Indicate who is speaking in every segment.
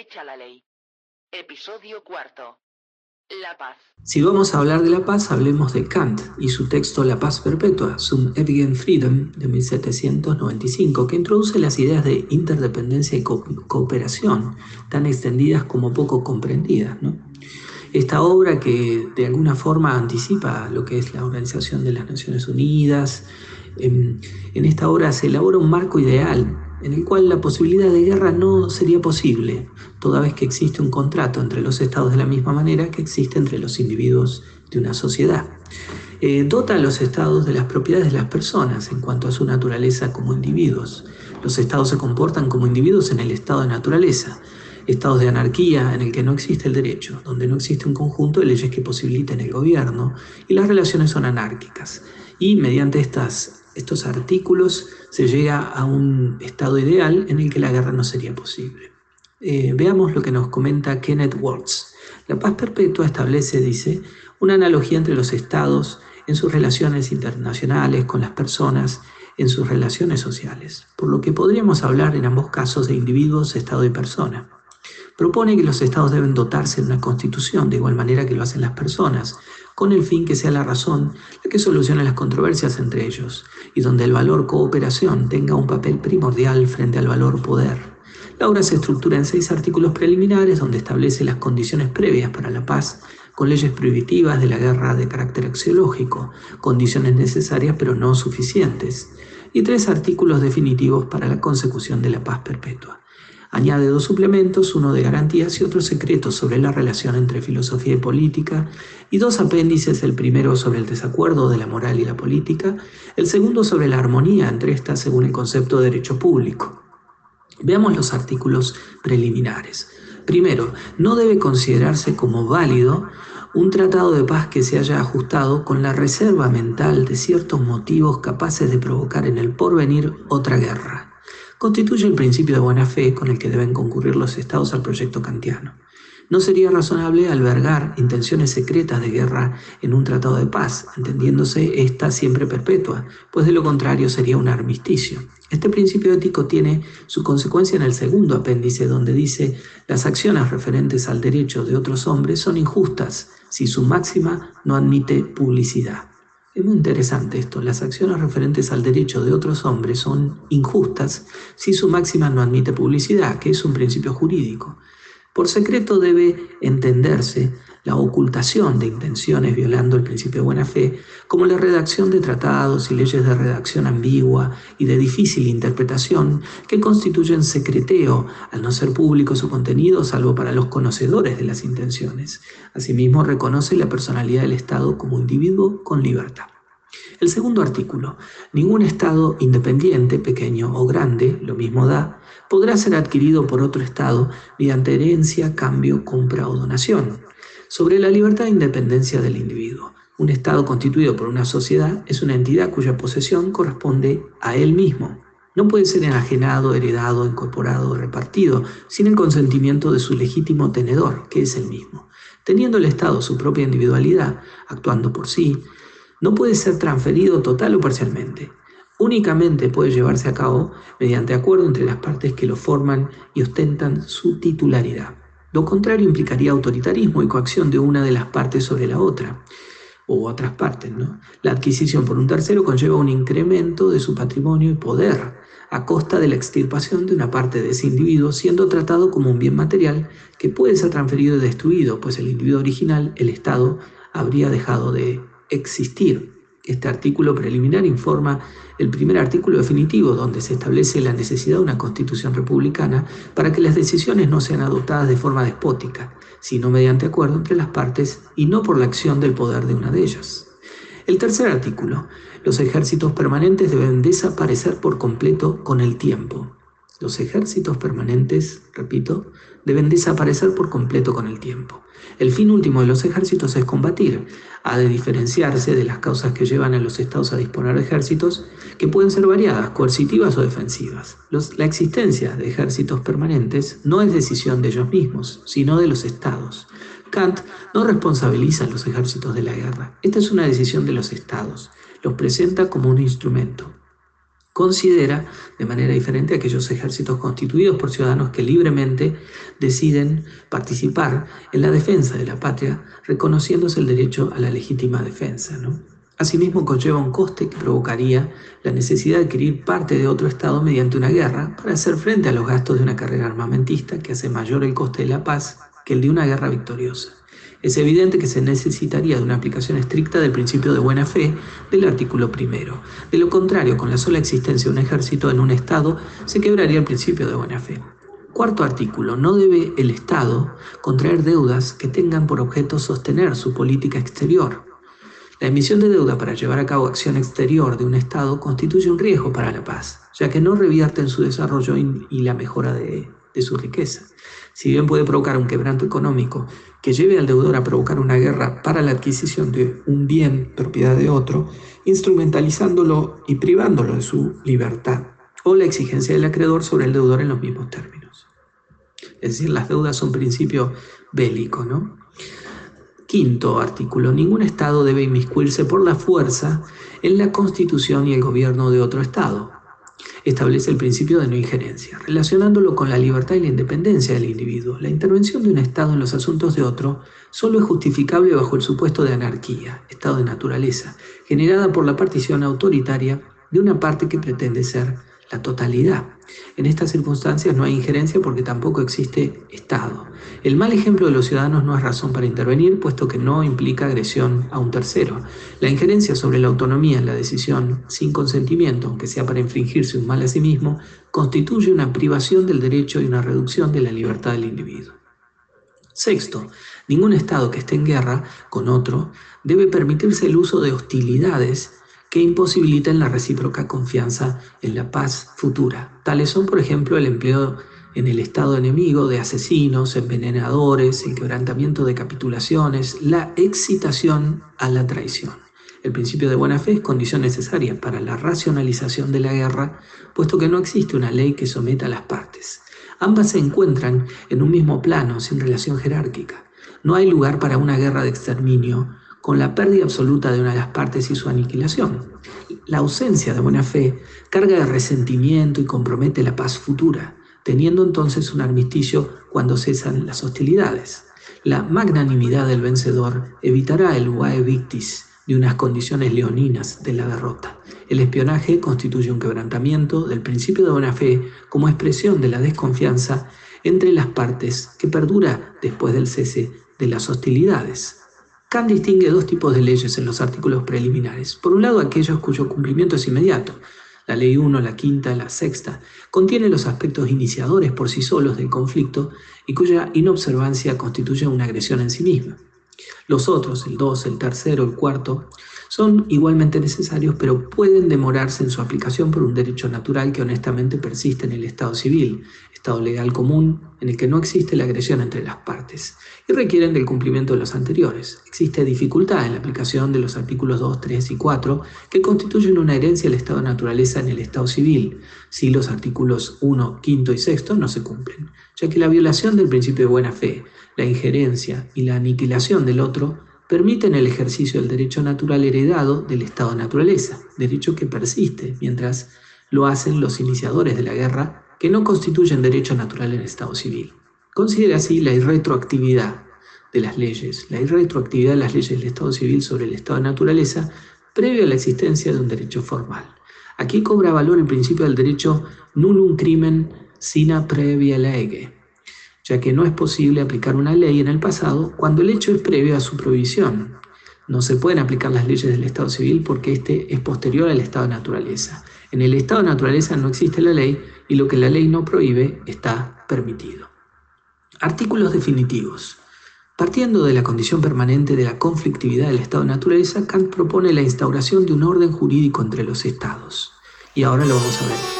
Speaker 1: Hecha la ley. Episodio cuarto. La paz.
Speaker 2: Si vamos a hablar de la paz, hablemos de Kant y su texto La paz perpetua, Zum ewigen Frieden, de 1795, que introduce las ideas de interdependencia y cooperación, tan extendidas como poco comprendidas. Esta obra que de alguna forma anticipa lo que es la Organización de las Naciones Unidas, en, en esta obra se elabora un marco ideal en el cual la posibilidad de guerra no sería posible, toda vez que existe un contrato entre los estados de la misma manera que existe entre los individuos de una sociedad. Eh, dota a los estados de las propiedades de las personas en cuanto a su naturaleza como individuos. Los estados se comportan como individuos en el estado de naturaleza, estados de anarquía en el que no existe el derecho, donde no existe un conjunto de leyes que posibiliten el gobierno y las relaciones son anárquicas. Y mediante estas, estos artículos se llega a un estado ideal en el que la guerra no sería posible. Eh, veamos lo que nos comenta Kenneth Words. La paz perpetua establece, dice, una analogía entre los estados en sus relaciones internacionales con las personas, en sus relaciones sociales, por lo que podríamos hablar en ambos casos de individuos, estado y persona. Propone que los estados deben dotarse de una constitución de igual manera que lo hacen las personas, con el fin que sea la razón la que solucione las controversias entre ellos, y donde el valor cooperación tenga un papel primordial frente al valor poder. La obra se estructura en seis artículos preliminares donde establece las condiciones previas para la paz, con leyes prohibitivas de la guerra de carácter axiológico, condiciones necesarias pero no suficientes, y tres artículos definitivos para la consecución de la paz perpetua. Añade dos suplementos, uno de garantías y otro secreto sobre la relación entre filosofía y política, y dos apéndices, el primero sobre el desacuerdo de la moral y la política, el segundo sobre la armonía entre estas según el concepto de derecho público. Veamos los artículos preliminares. Primero, no debe considerarse como válido un tratado de paz que se haya ajustado con la reserva mental de ciertos motivos capaces de provocar en el porvenir otra guerra constituye el principio de buena fe con el que deben concurrir los estados al proyecto kantiano. No sería razonable albergar intenciones secretas de guerra en un tratado de paz, entendiéndose esta siempre perpetua, pues de lo contrario sería un armisticio. Este principio ético tiene su consecuencia en el segundo apéndice, donde dice las acciones referentes al derecho de otros hombres son injustas si su máxima no admite publicidad. Es muy interesante esto. Las acciones referentes al derecho de otros hombres son injustas si su máxima no admite publicidad, que es un principio jurídico. Por secreto debe entenderse la ocultación de intenciones violando el principio de buena fe, como la redacción de tratados y leyes de redacción ambigua y de difícil interpretación que constituyen secreteo al no ser público su contenido salvo para los conocedores de las intenciones. Asimismo, reconoce la personalidad del Estado como individuo con libertad. El segundo artículo, ningún Estado independiente, pequeño o grande, lo mismo da, podrá ser adquirido por otro Estado mediante herencia, cambio, compra o donación. Sobre la libertad e independencia del individuo. Un Estado constituido por una sociedad es una entidad cuya posesión corresponde a él mismo. No puede ser enajenado, heredado, incorporado o repartido sin el consentimiento de su legítimo tenedor, que es el mismo. Teniendo el Estado su propia individualidad, actuando por sí, no puede ser transferido total o parcialmente. Únicamente puede llevarse a cabo mediante acuerdo entre las partes que lo forman y ostentan su titularidad. Lo contrario implicaría autoritarismo y coacción de una de las partes sobre la otra, o otras partes. ¿no? La adquisición por un tercero conlleva un incremento de su patrimonio y poder a costa de la extirpación de una parte de ese individuo, siendo tratado como un bien material que puede ser transferido y destruido, pues el individuo original, el Estado, habría dejado de existir. Este artículo preliminar informa el primer artículo definitivo donde se establece la necesidad de una constitución republicana para que las decisiones no sean adoptadas de forma despótica, sino mediante acuerdo entre las partes y no por la acción del poder de una de ellas. El tercer artículo, los ejércitos permanentes deben desaparecer por completo con el tiempo. Los ejércitos permanentes, repito, deben desaparecer por completo con el tiempo. El fin último de los ejércitos es combatir. Ha de diferenciarse de las causas que llevan a los estados a disponer de ejércitos, que pueden ser variadas, coercitivas o defensivas. la existencia de ejércitos permanentes no es decisión de ellos mismos, sino de los estados. Kant no responsabiliza a los ejércitos de la guerra. Esta es una decisión de los estados. Los presenta como un instrumento. Considera de manera diferente aquellos ejércitos constituidos por ciudadanos que libremente deciden participar en la defensa de la patria, reconociéndose el derecho a la legítima defensa. Asimismo, conlleva un coste que provocaría la necesidad de adquirir parte de otro Estado mediante una guerra para hacer frente a los gastos de una carrera armamentista que hace mayor el coste de la paz que el de una guerra victoriosa es evidente que se necesitaría de una aplicación estricta del principio de buena fe del artículo primero. De lo contrario, con la sola existencia de un ejército en un Estado, se quebraría el principio de buena fe. Cuarto artículo. No debe el Estado contraer deudas que tengan por objeto sostener su política exterior. La emisión de deuda para llevar a cabo acción exterior de un Estado constituye un riesgo para la paz, ya que no revierte en su desarrollo y la mejora de, de su riqueza. Si bien puede provocar un quebranto económico que lleve al deudor a provocar una guerra para la adquisición de un bien propiedad de otro, instrumentalizándolo y privándolo de su libertad, o la exigencia del acreedor sobre el deudor en los mismos términos. Es decir, las deudas son principio bélico, ¿no? Quinto artículo. Ningún Estado debe inmiscuirse por la fuerza en la constitución y el gobierno de otro Estado, establece el principio de no injerencia, relacionándolo con la libertad y la independencia del individuo. La intervención de un Estado en los asuntos de otro solo es justificable bajo el supuesto de anarquía, estado de naturaleza, generada por la partición autoritaria de una parte que pretende ser la totalidad. En estas circunstancias no hay injerencia porque tampoco existe Estado. El mal ejemplo de los ciudadanos no es razón para intervenir, puesto que no implica agresión a un tercero. La injerencia sobre la autonomía en la decisión sin consentimiento, aunque sea para infringirse un mal a sí mismo, constituye una privación del derecho y una reducción de la libertad del individuo. Sexto, ningún Estado que esté en guerra con otro debe permitirse el uso de hostilidades que imposibiliten la recíproca confianza en la paz futura. Tales son, por ejemplo, el empleo en el Estado enemigo de asesinos, envenenadores, el quebrantamiento de capitulaciones, la excitación a la traición. El principio de buena fe es condición necesaria para la racionalización de la guerra, puesto que no existe una ley que someta a las partes. Ambas se encuentran en un mismo plano, sin relación jerárquica. No hay lugar para una guerra de exterminio, con la pérdida absoluta de una de las partes y su aniquilación. La ausencia de buena fe carga de resentimiento y compromete la paz futura, teniendo entonces un armisticio cuando cesan las hostilidades. La magnanimidad del vencedor evitará el vae victis de unas condiciones leoninas de la derrota. El espionaje constituye un quebrantamiento del principio de buena fe como expresión de la desconfianza entre las partes que perdura después del cese de las hostilidades. Kant distingue dos tipos de leyes en los artículos preliminares. Por un lado, aquellos cuyo cumplimiento es inmediato. La ley 1, la quinta, la sexta, contiene los aspectos iniciadores por sí solos del conflicto y cuya inobservancia constituye una agresión en sí misma. Los otros, el 2, el tercero, el cuarto, son igualmente necesarios, pero pueden demorarse en su aplicación por un derecho natural que honestamente persiste en el Estado civil, Estado legal común, en el que no existe la agresión entre las partes, y requieren del cumplimiento de los anteriores. Existe dificultad en la aplicación de los artículos 2, 3 y 4, que constituyen una herencia del Estado de naturaleza en el Estado civil, si los artículos 1, 5 y 6 no se cumplen, ya que la violación del principio de buena fe, la injerencia y la aniquilación del otro permiten el ejercicio del derecho natural heredado del estado de naturaleza, derecho que persiste, mientras lo hacen los iniciadores de la guerra, que no constituyen derecho natural en el estado civil. Considera así la irretroactividad de las leyes, la irretroactividad de las leyes del estado civil sobre el estado de naturaleza previo a la existencia de un derecho formal. Aquí cobra valor el principio del derecho nullum crimen sina previa lege, ya que no es posible aplicar una ley en el pasado cuando el hecho es previo a su prohibición. No se pueden aplicar las leyes del Estado civil porque este es posterior al Estado de naturaleza. En el Estado de naturaleza no existe la ley y lo que la ley no prohíbe está permitido. Artículos definitivos. Partiendo de la condición permanente de la conflictividad del Estado de naturaleza, Kant propone la instauración de un orden jurídico entre los Estados. Y ahora lo vamos a ver.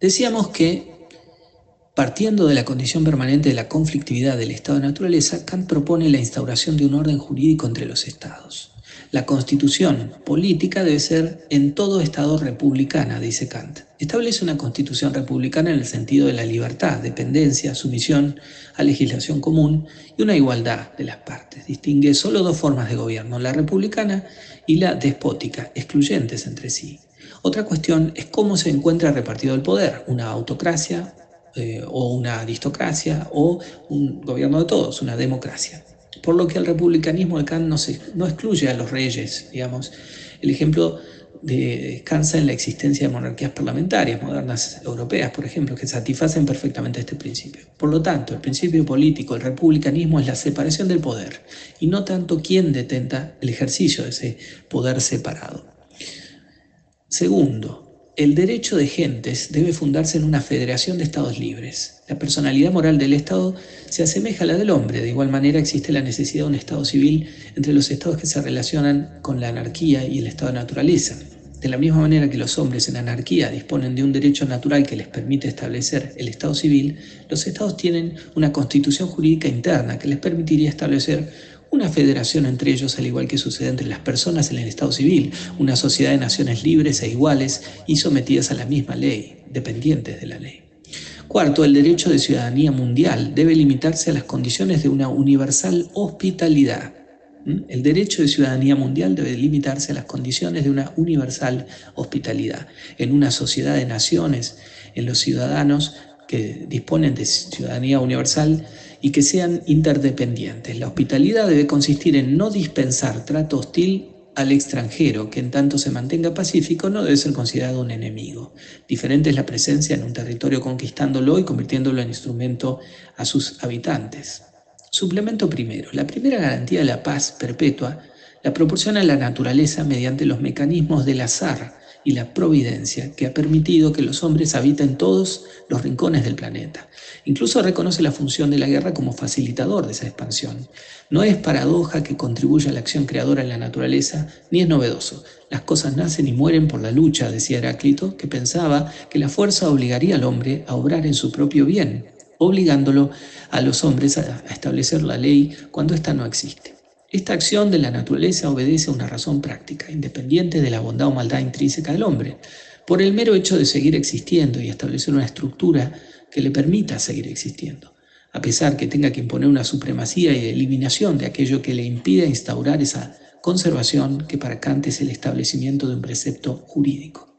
Speaker 2: Decíamos que, partiendo de la condición permanente de la conflictividad del estado de naturaleza, Kant propone la instauración de un orden jurídico entre los estados. La constitución política debe ser en todo estado republicana, dice Kant. Establece una constitución republicana en el sentido de la libertad, dependencia, sumisión a legislación común y una igualdad de las partes. Distingue solo dos formas de gobierno, la republicana y la despótica, excluyentes entre sí. Otra cuestión es cómo se encuentra repartido el poder, una autocracia eh, o una aristocracia o un gobierno de todos, una democracia. Por lo que el republicanismo de Kant no, excluye a los reyes, digamos. El ejemplo descansa en la existencia de monarquías parlamentarias modernas europeas, por ejemplo, que satisfacen perfectamente este principio. Por lo tanto, el principio político del republicanismo es la separación del poder y no tanto quién detenta el ejercicio de ese poder separado. Segundo, el derecho de gentes debe fundarse en una federación de estados libres. La personalidad moral del Estado se asemeja a la del hombre. De igual manera existe la necesidad de un Estado civil entre los estados que se relacionan con la anarquía y el estado de naturaleza. De la misma manera que los hombres en anarquía disponen de un derecho natural que les permite establecer el Estado civil, los estados tienen una constitución jurídica interna que les permitiría establecer una federación entre ellos al igual que sucede entre las personas en el Estado civil, una sociedad de naciones libres e iguales y sometidas a la misma ley, dependientes de la ley. Cuarto, el derecho de ciudadanía mundial debe limitarse a las condiciones de una universal hospitalidad. ¿Mm? El derecho de ciudadanía mundial debe limitarse a las condiciones de una universal hospitalidad. En una sociedad de naciones, en los ciudadanos que disponen de ciudadanía universal, y que sean interdependientes. La hospitalidad debe consistir en no dispensar trato hostil al extranjero, que en tanto se mantenga pacífico no debe ser considerado un enemigo. Diferente es la presencia en un territorio conquistándolo y convirtiéndolo en instrumento a sus habitantes. Suplemento primero. La primera garantía de la paz perpetua la proporciona la naturaleza mediante los mecanismos del azar y la providencia que ha permitido que los hombres habiten todos los rincones del planeta. Incluso reconoce la función de la guerra como facilitador de esa expansión. No es paradoja que contribuya a la acción creadora en la naturaleza, ni es novedoso. Las cosas nacen y mueren por la lucha, decía Heráclito, que pensaba que la fuerza obligaría al hombre a obrar en su propio bien, obligándolo a los hombres a establecer la ley cuando ésta no existe. Esta acción de la naturaleza obedece a una razón práctica, independiente de la bondad o maldad intrínseca del hombre, por el mero hecho de seguir existiendo y establecer una estructura que le permita seguir existiendo, a pesar que tenga que imponer una supremacía y eliminación de aquello que le impide instaurar esa conservación que para Kant es el establecimiento de un precepto jurídico.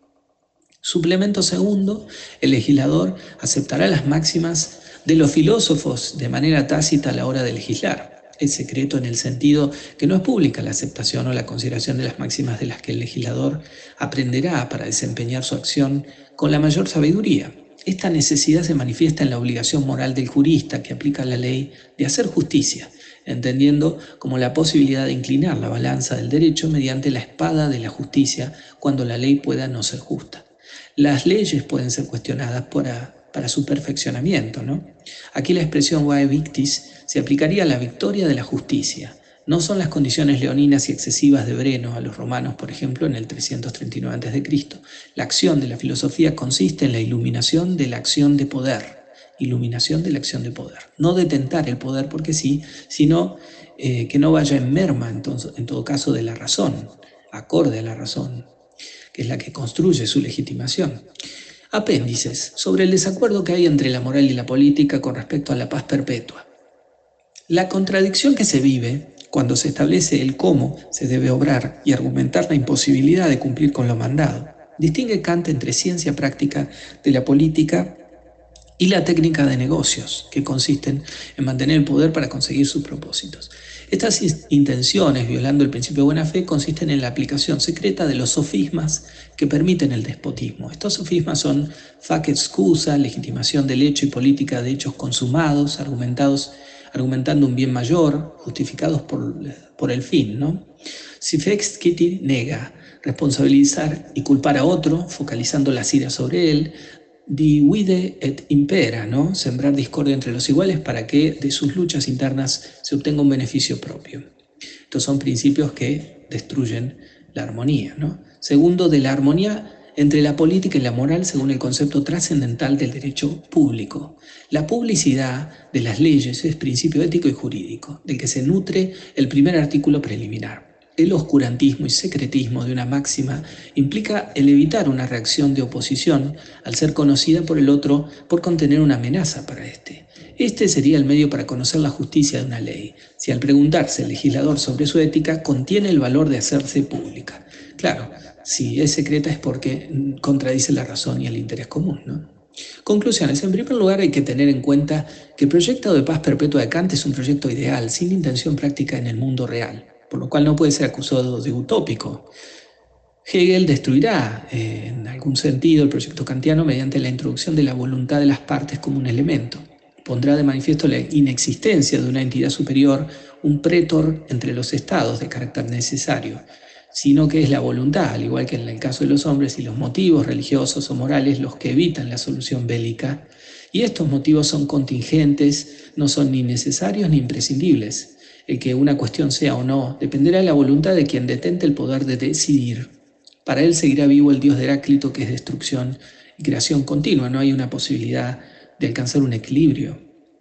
Speaker 2: Suplemento segundo, el legislador aceptará las máximas de los filósofos de manera tácita a la hora de legislar. Es secreto en el sentido que no es pública la aceptación o la consideración de las máximas de las que el legislador aprenderá para desempeñar su acción con la mayor sabiduría. Esta necesidad se manifiesta en la obligación moral del jurista que aplica la ley de hacer justicia, entendiendo como la posibilidad de inclinar la balanza del derecho mediante la espada de la justicia cuando la ley pueda no ser justa. Las leyes pueden ser cuestionadas para, para su perfeccionamiento. ¿no? Aquí la expresión vae victis se aplicaría a la victoria de la justicia. No son las condiciones leoninas y excesivas de Breno a los romanos, por ejemplo, en el 339 a.C. La acción de la filosofía consiste en la iluminación de la acción de poder. Iluminación de la acción de poder. No detentar el poder porque sí, sino eh, que no vaya en merma, entonces, en todo caso, de la razón, acorde a la razón, que es la que construye su legitimación. Apéndices sobre el desacuerdo que hay entre la moral y la política con respecto a la paz perpetua. La contradicción que se vive cuando se establece el cómo se debe obrar y argumentar la imposibilidad de cumplir con lo mandado, distingue Kant entre ciencia práctica de la política y la técnica de negocios, que consisten en mantener el poder para conseguir sus propósitos. Estas intenciones, violando el principio de buena fe, consisten en la aplicación secreta de los sofismas que permiten el despotismo. Estos sofismas son fac excusa, legitimación del hecho y política de hechos consumados, argumentados argumentando un bien mayor, justificados por, por el fin. ¿no? Kitty nega, responsabilizar y culpar a otro, focalizando las iras sobre él, divide et impera, ¿no? sembrar discordia entre los iguales para que de sus luchas internas se obtenga un beneficio propio. Estos son principios que destruyen la armonía. Segundo, de la armonía entre la política y la moral según el concepto trascendental del derecho público. La publicidad de las leyes es principio ético y jurídico, del que se nutre el primer artículo preliminar. El oscurantismo y secretismo de una máxima implica el evitar una reacción de oposición al ser conocida por el otro por contener una amenaza para éste. Este sería el medio para conocer la justicia de una ley, si al preguntarse el legislador sobre su ética contiene el valor de hacerse pública. Claro, si es secreta es porque contradice la razón y el interés común. ¿no? Conclusiones. En primer lugar, hay que tener en cuenta que el proyecto de paz perpetua de Kant es un proyecto ideal, sin intención práctica en el mundo real, por lo cual no puede ser acusado de utópico. Hegel destruirá, eh, en algún sentido, el proyecto kantiano mediante la introducción de la voluntad de las partes como un elemento. Pondrá de manifiesto la inexistencia de una entidad superior, un pretor entre los estados de carácter necesario, sino que es la voluntad, al igual que en el caso de los hombres, y los motivos religiosos o morales los que evitan la solución bélica. Y estos motivos son contingentes, no son ni necesarios ni imprescindibles. Que una cuestión sea o no dependerá de la voluntad de quien detente el poder de decidir. Para él seguirá vivo el dios de Heráclito, que es destrucción y creación continua. No hay una posibilidad de alcanzar un equilibrio.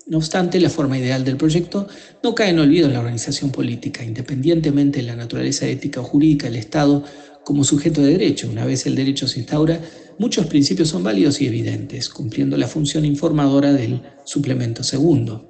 Speaker 2: No obstante, la forma ideal del proyecto no cae en olvido en la organización política, independientemente de la naturaleza ética o jurídica del Estado como sujeto de derecho. Una vez el derecho se instaura, muchos principios son válidos y evidentes, cumpliendo la función informadora del suplemento segundo.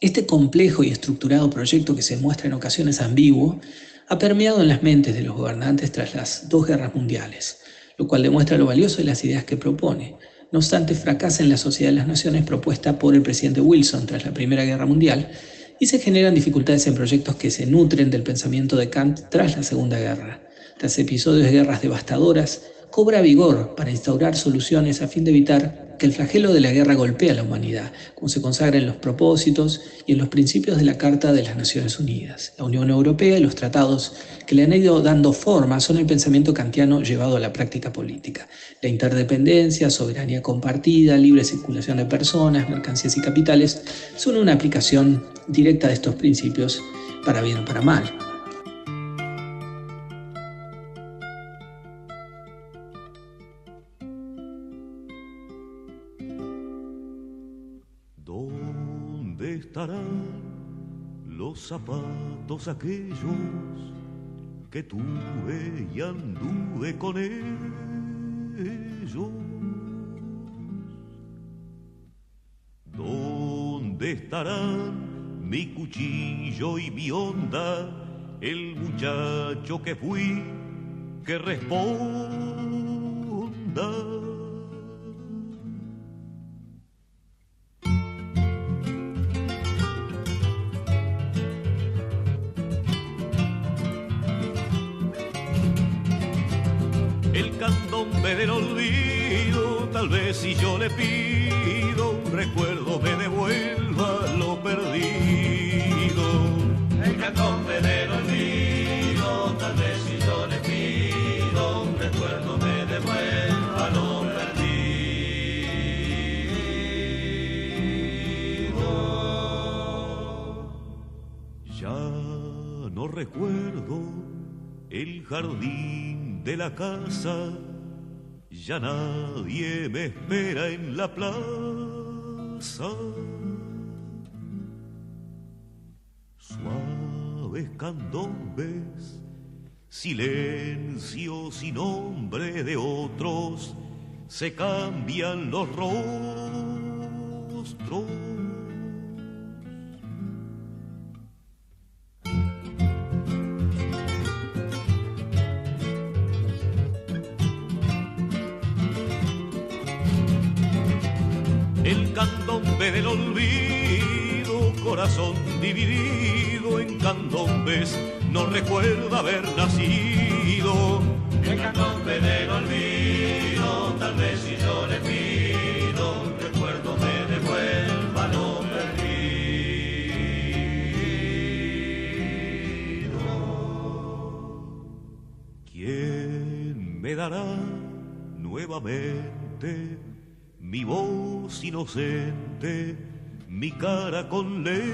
Speaker 2: Este complejo y estructurado proyecto que se muestra en ocasiones ambiguo ha permeado en las mentes de los gobernantes tras las dos guerras mundiales, lo cual demuestra lo valioso de las ideas que propone. No obstante, fracasa en la Sociedad de las Naciones propuesta por el presidente Wilson tras la Primera Guerra Mundial y se generan dificultades en proyectos que se nutren del pensamiento de Kant tras la Segunda Guerra. Tras episodios de guerras devastadoras, cobra vigor para instaurar soluciones a fin de evitar que el flagelo de la guerra golpee a la humanidad, como se consagra en los propósitos y en los principios de la Carta de las Naciones Unidas. La Unión Europea y los tratados que le han ido dando forma son el pensamiento kantiano llevado a la práctica política. La interdependencia, soberanía compartida, libre circulación de personas, mercancías y capitales son una aplicación directa de estos principios para bien o para mal.
Speaker 3: Los zapatos aquellos que tuve y anduve con ellos. ¿Dónde estarán mi cuchillo y mi onda, el muchacho que fui, que responda?
Speaker 4: El
Speaker 3: jardín de la casa, ya nadie me espera en la plaza. Suaves candombes, silencios y nombre de otros, se cambian los rostros. ¿Quién me dará nuevamente mi voz inocente, mi cara con lentes?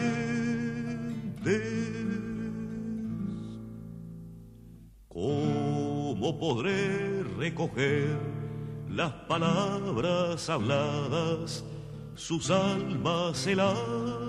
Speaker 3: ¿Cómo podré recoger las palabras habladas, sus almas heladas?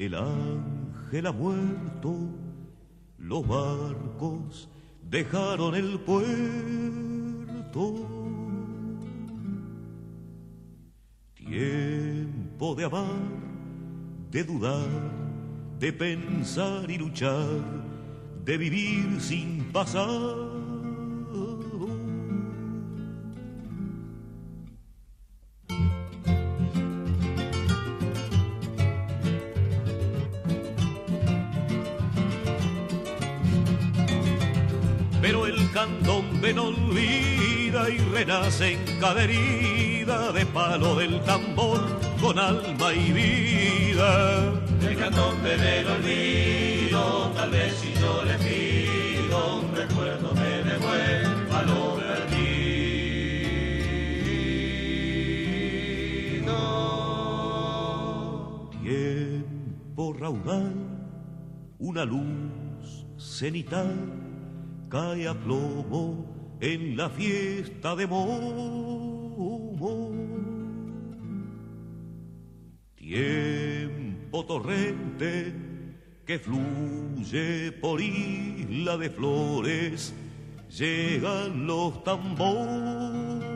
Speaker 3: El ángel ha muerto, los barcos dejaron el puerto. Tiempo de amar, de dudar, de pensar y luchar, de vivir sin pasar. Olvida y renace en cada herida de palo del tambor con alma y vida.
Speaker 4: El candombe del olvido, tal vez si yo le pido un recuerdo me devuelva lo perdido.
Speaker 3: Tiempo raudal, una luz cenital cae a plomo en la fiesta de Momo. Tiempo torrente que fluye por isla de flores, llegan los tambores.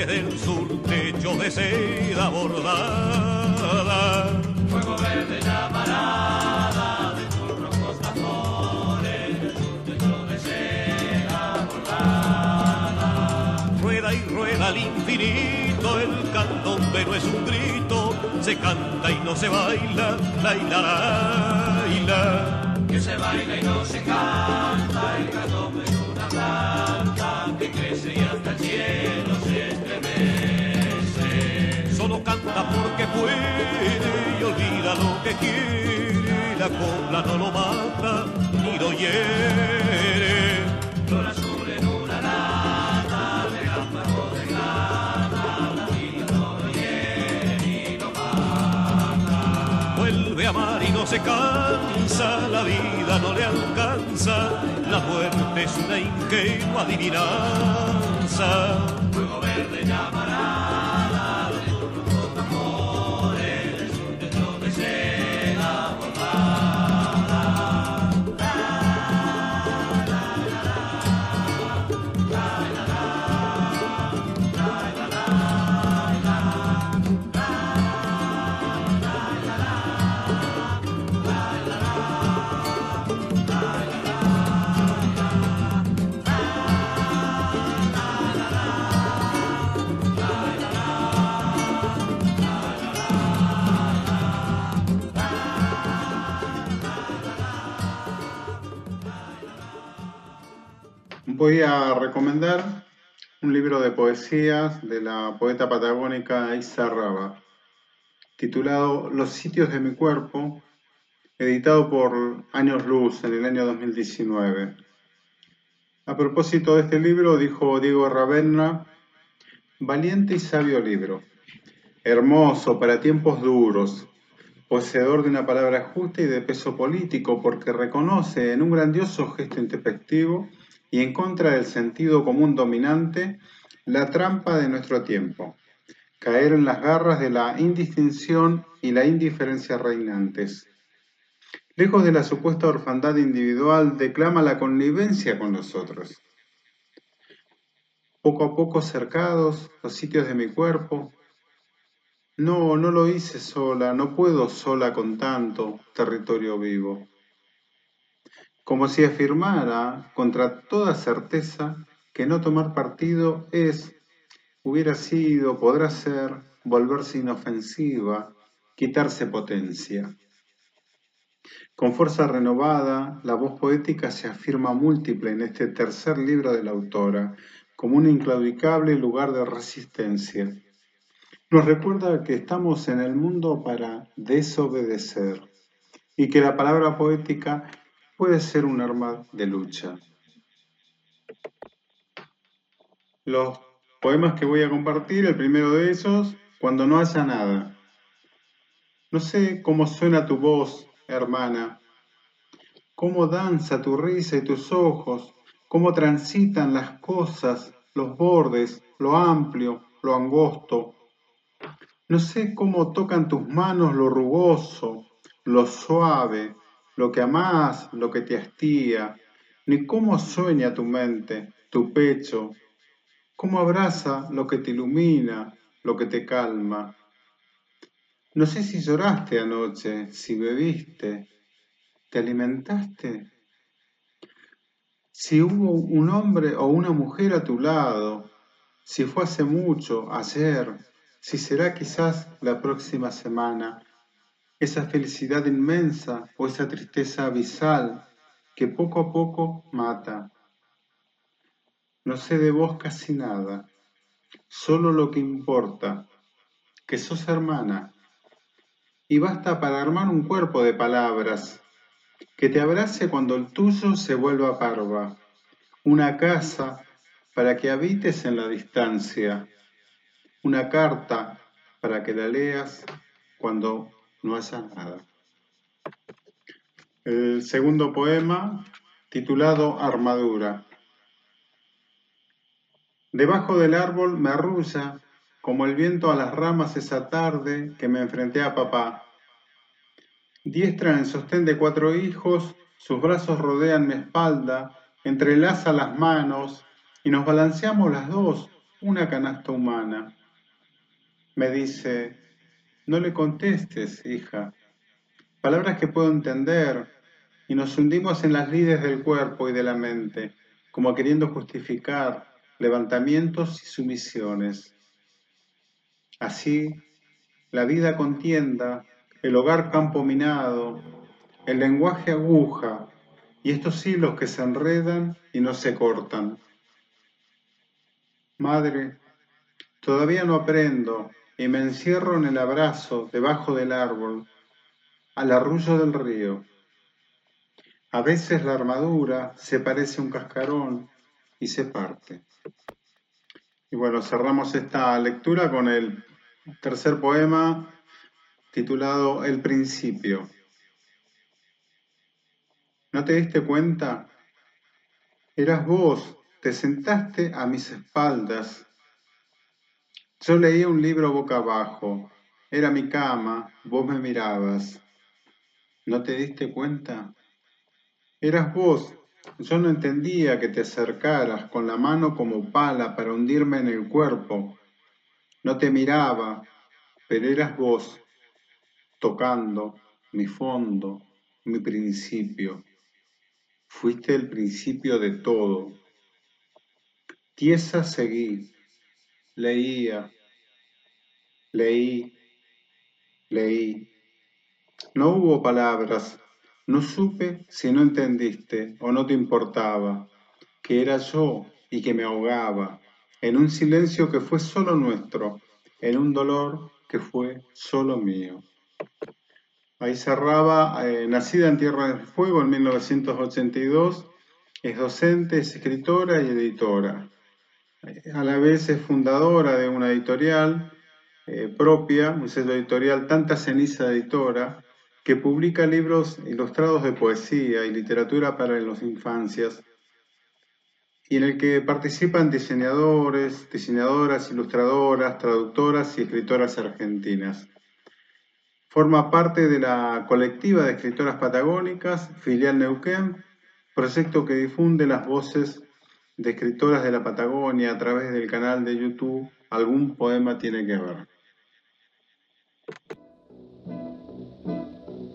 Speaker 3: Tambores del sur, techo de seda bordada.
Speaker 4: Fuego verde llamarada de tus rojos del sur techo de seda bordada.
Speaker 3: Rueda y rueda al infinito, el candombe no es un grito, se canta y no se baila, la la la
Speaker 4: Que se baila y no se canta, el candombe es copla no lo mata ni lo
Speaker 3: hiere. Llora azul en una lata de gamba bodeglada, la vida no lo hiere
Speaker 4: y no mata. Vuelve a
Speaker 3: amar y no se cansa, la vida no le alcanza, la muerte es una ingenua adivinanza.
Speaker 4: Fuego verde llama.
Speaker 5: Voy a recomendar un libro de poesías de la poeta patagónica Isa Raba, titulado Los sitios de mi cuerpo, editado por Años Luz en el año 2019. A propósito de este libro, dijo Diego Ravenna, valiente y sabio libro, hermoso para tiempos duros, poseedor de una palabra justa y de peso político, porque reconoce en un grandioso gesto introspectivo y en contra del sentido común dominante la trampa de nuestro tiempo, caer en las garras de la indistinción y la indiferencia reinantes. Lejos de la supuesta orfandad individual, declama la connivencia con nosotros. Poco a poco cercados los sitios de mi cuerpo. No, no lo hice sola, no puedo sola con tanto territorio vivo como si afirmara contra toda certeza que no tomar partido es, hubiera sido, podrá ser, volverse inofensiva, quitarse potencia. Con fuerza renovada, la voz poética se afirma múltiple en este tercer libro de la autora, como un inclaudicable lugar de resistencia. Nos recuerda que estamos en el mundo para desobedecer y que la palabra poética puede ser un arma de lucha. Los poemas que voy a compartir, el primero de esos, Cuando no haya nada. No sé cómo suena tu voz, hermana, cómo danza tu risa y tus ojos, cómo transitan las cosas, los bordes, lo amplio, lo angosto. No sé cómo tocan tus manos lo rugoso, lo suave, lo que amás, lo que te hastía, ni cómo sueña tu mente, tu pecho, cómo abraza lo que te ilumina, lo que te calma. No sé si lloraste anoche, si bebiste, te alimentaste, si hubo un hombre o una mujer a tu lado, si fue hace mucho, ayer, si será quizás la próxima semana esa felicidad inmensa o esa tristeza abisal que poco a poco mata. No sé de vos casi nada, solo lo que importa, que sos hermana, y basta para armar un cuerpo de palabras, que te abrace cuando el tuyo se vuelva parva, una casa para que habites en la distancia, una carta para que la leas cuando no haya nada. El segundo poema, titulado Armadura. Debajo del árbol me arrulla, como el viento a las ramas esa tarde que me enfrenté a papá. Diestra en sostén de cuatro hijos, sus brazos rodean mi espalda, entrelaza las manos y nos balanceamos las dos, una canasta humana. Me dice, no le contestes, hija. Palabras que puedo entender y nos hundimos en las lides del cuerpo y de la mente, como queriendo justificar levantamientos y sumisiones. Así, la vida contienda, el hogar campo minado, el lenguaje aguja y estos hilos que se enredan y no se cortan. Madre, todavía no aprendo y me encierro en el abrazo debajo del árbol, al arrullo del río. A veces la armadura se parece a un cascarón y se parte. Y bueno, cerramos esta lectura con el tercer poema titulado El principio. ¿No te diste cuenta? Eras vos, te sentaste a mis espaldas. Yo leía un libro boca abajo, era mi cama, vos me mirabas. ¿No te diste cuenta? Eras vos, yo no entendía que te acercaras con la mano como pala para hundirme en el cuerpo. No te miraba, pero eras vos, tocando mi fondo, mi principio. Fuiste el principio de todo. Tiesa seguí, leía, leí, leí. No hubo palabras, no supe si no entendiste o no te importaba, que era yo y que me ahogaba, en un silencio que fue solo nuestro, en un dolor que fue solo mío. Ahí cerraba, eh, nacida en Tierra del Fuego en 1982, es docente, es escritora y editora. Eh, a la vez es fundadora de una editorial eh, propia, un sello editorial Tanta Ceniza Editora, que publica libros ilustrados de poesía y literatura para las infancias, y en el que participan diseñadores, diseñadoras, ilustradoras, traductoras y escritoras argentinas. Forma parte de la colectiva de escritoras patagónicas, filial Neuquén, proyecto que difunde las voces de escritoras de la Patagonia a través del canal de YouTube Algún Poema Tiene que Ver.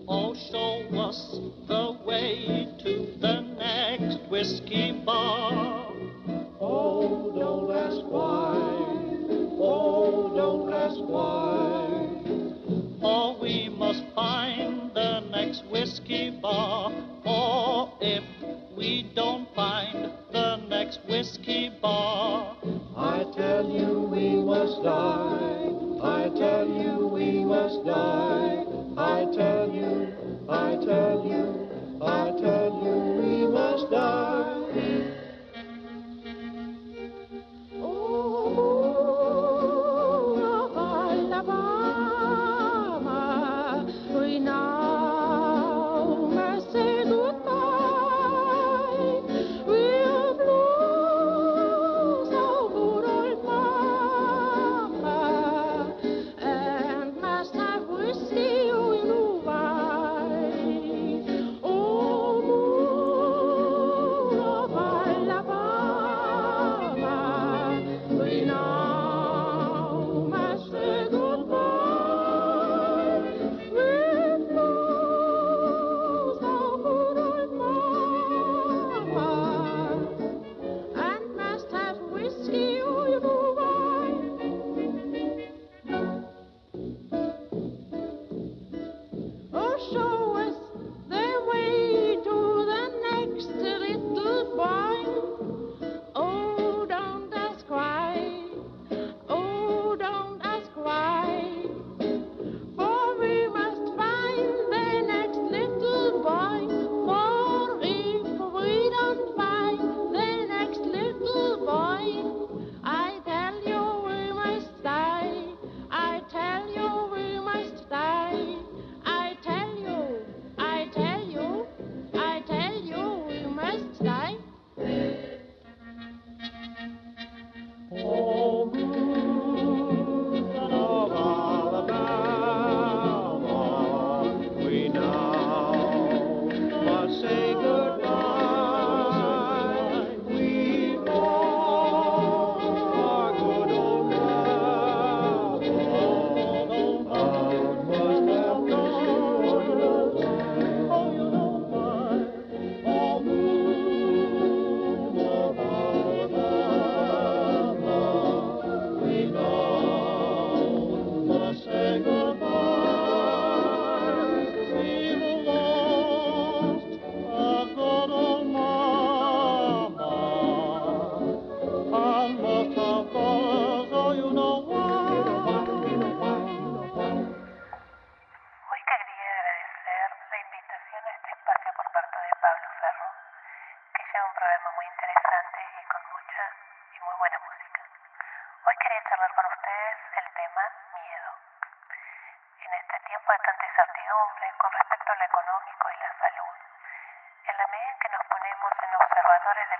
Speaker 6: Oh, show us the way to the next whiskey bar.
Speaker 4: Oh, don't ask why. Oh, don't ask why.
Speaker 6: Or we must find the next whiskey bar. We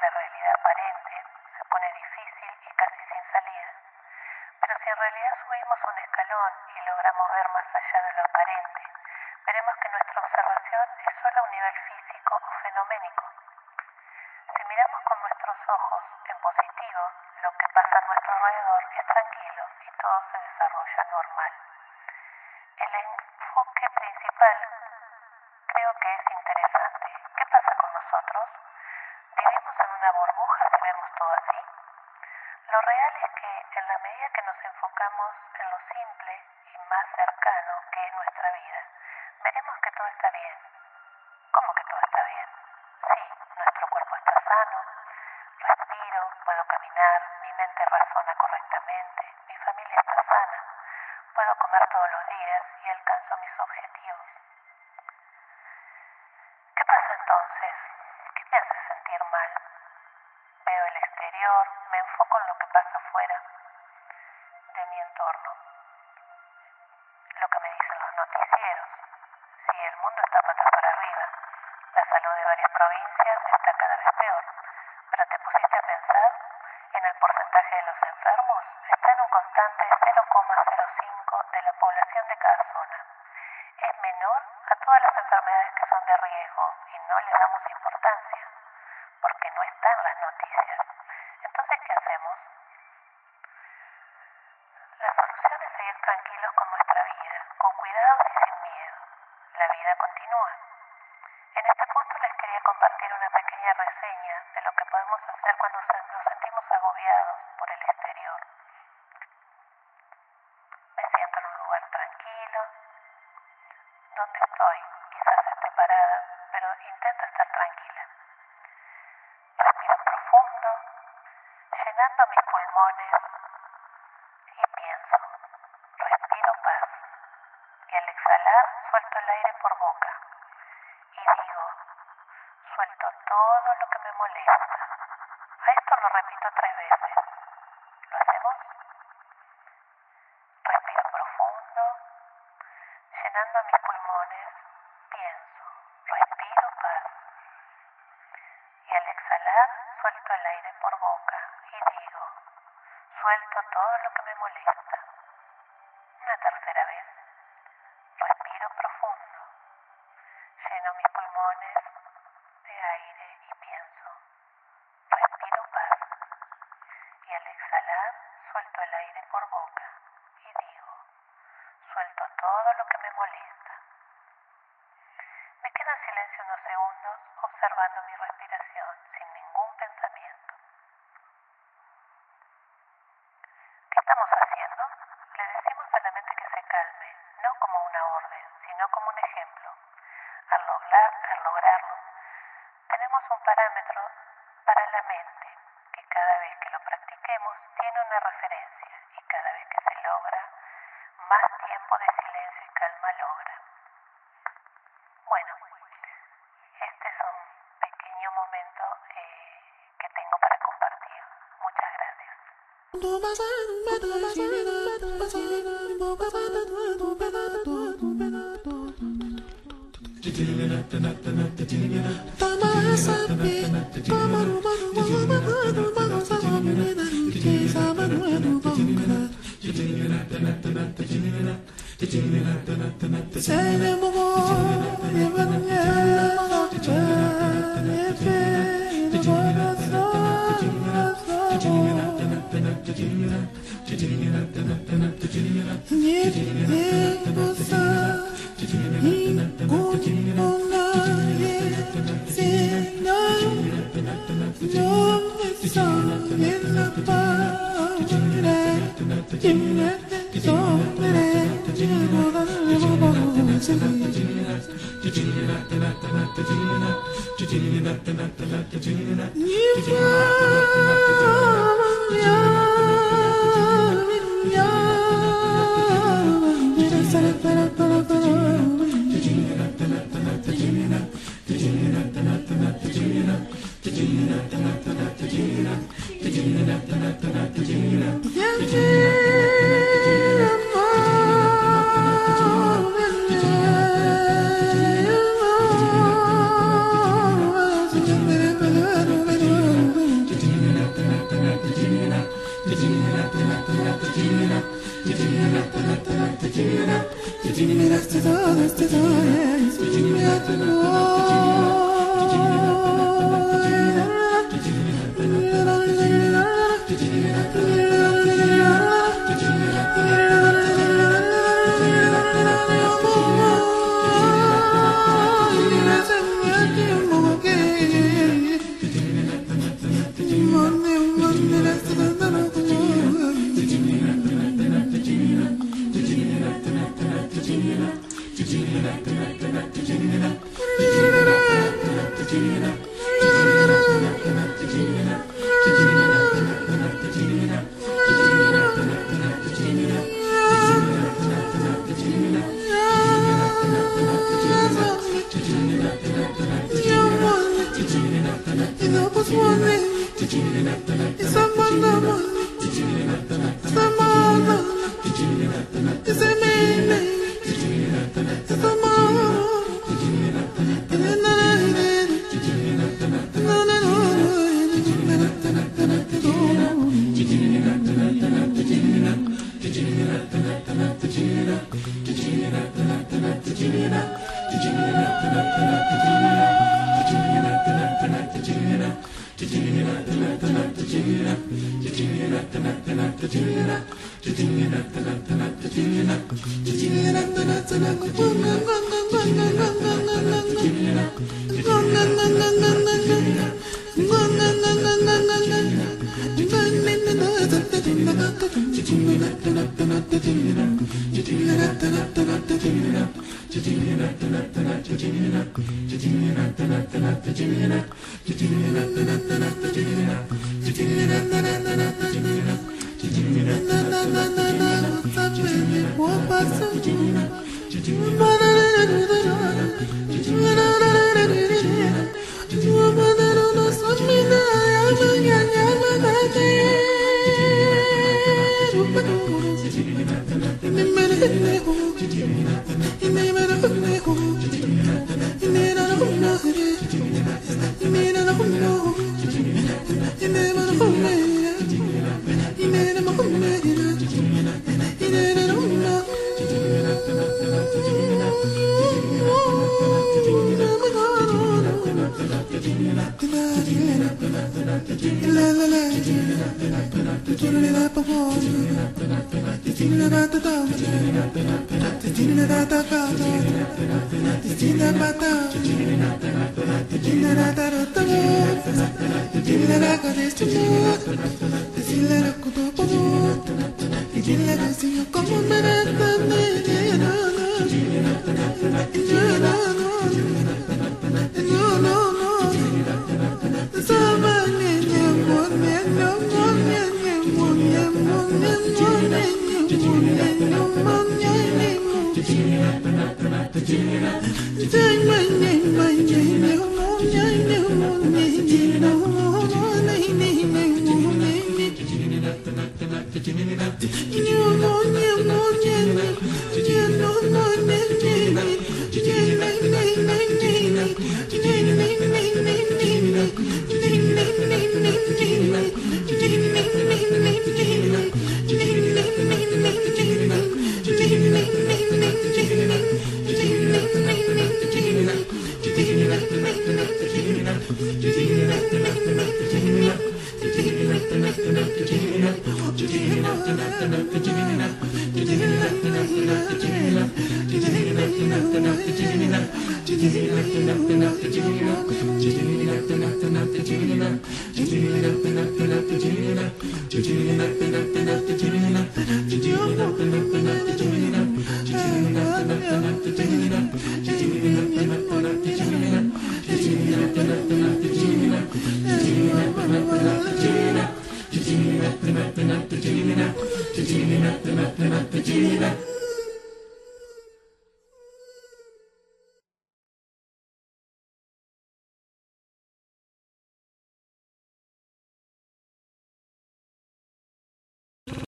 Speaker 7: la realidad aparente, se pone difícil y casi sin salida. Pero si en realidad subimos un escalón y logramos ver más allá de lo aparente, veremos que nuestra observación es solo a un nivel físico o fenoménico. Si miramos con nuestros ojos en positivo, lo que todo así? Lo real es que en la medida que nos enfocamos en lo simple y más cercano que es nuestra vida, veremos que todo está bien. Lo que me dicen los noticieros. Sí, el mundo está patas para arriba, la salud de varias provincias está cada vez peor, pero te pusiste a pensar en el porcentaje de los enfermos, está en un constante 0,05 de la población de cada zona. Es menor a todas las enfermedades que son de riesgo y no le damos importancia, porque no están las noticias. Por boca y digo, suelto todo lo que me molesta. A esto lo repito tres veces. ¿Lo hacemos? Respiro profundo, llenando mis pulmones, pienso, respiro paz. Y al exhalar suelto el aire por boca y digo, suelto todo lo que me molesta. Una tercera vez. Respiro profundo. Lleno mis pulmones de aire y pienso. Respiro paz. Y al exhalar suelto el aire por boca y digo, suelto todo lo que me molesta. Me quedo en silencio unos segundos observando mi respiración sin ningún pensamiento. ¿Qué estamos haciendo? Le decimos a la mente que se calme, no como una orden, sino como un ejemplo. Al, lograr, al lograrlo, tenemos un parámetro para la mente que cada vez que lo practiquemos tiene una referencia y cada vez que se logra, más tiempo de silencio y calma logra. Bueno, este es un pequeño momento eh, que tengo para compartir. Muchas gracias.
Speaker 8: Say no more, What was it? Como me da tan de lleno Take my name.